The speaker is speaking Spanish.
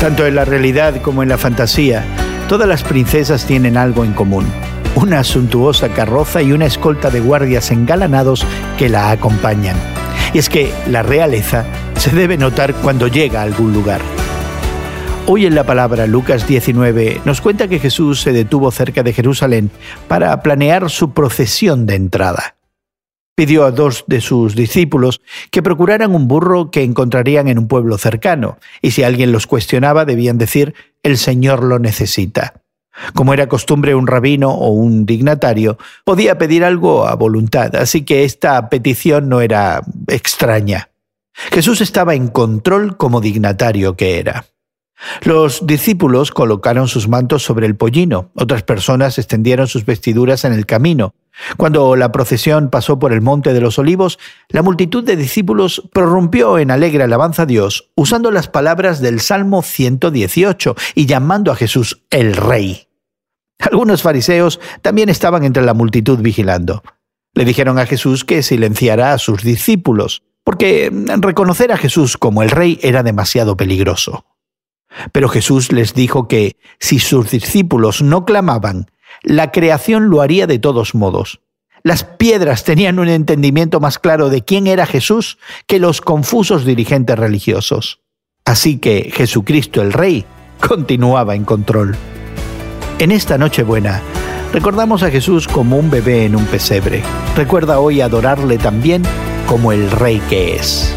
Tanto en la realidad como en la fantasía, todas las princesas tienen algo en común. Una suntuosa carroza y una escolta de guardias engalanados que la acompañan. Y es que la realeza se debe notar cuando llega a algún lugar. Hoy en la palabra Lucas 19 nos cuenta que Jesús se detuvo cerca de Jerusalén para planear su procesión de entrada pidió a dos de sus discípulos que procuraran un burro que encontrarían en un pueblo cercano, y si alguien los cuestionaba debían decir, el Señor lo necesita. Como era costumbre un rabino o un dignatario, podía pedir algo a voluntad, así que esta petición no era extraña. Jesús estaba en control como dignatario que era. Los discípulos colocaron sus mantos sobre el pollino, otras personas extendieron sus vestiduras en el camino. Cuando la procesión pasó por el monte de los olivos, la multitud de discípulos prorrumpió en alegre alabanza a Dios, usando las palabras del Salmo 118 y llamando a Jesús el Rey. Algunos fariseos también estaban entre la multitud vigilando. Le dijeron a Jesús que silenciara a sus discípulos, porque reconocer a Jesús como el Rey era demasiado peligroso. Pero Jesús les dijo que si sus discípulos no clamaban, la creación lo haría de todos modos. Las piedras tenían un entendimiento más claro de quién era Jesús que los confusos dirigentes religiosos. Así que Jesucristo el Rey continuaba en control. En esta Nochebuena, recordamos a Jesús como un bebé en un pesebre. Recuerda hoy adorarle también como el Rey que es.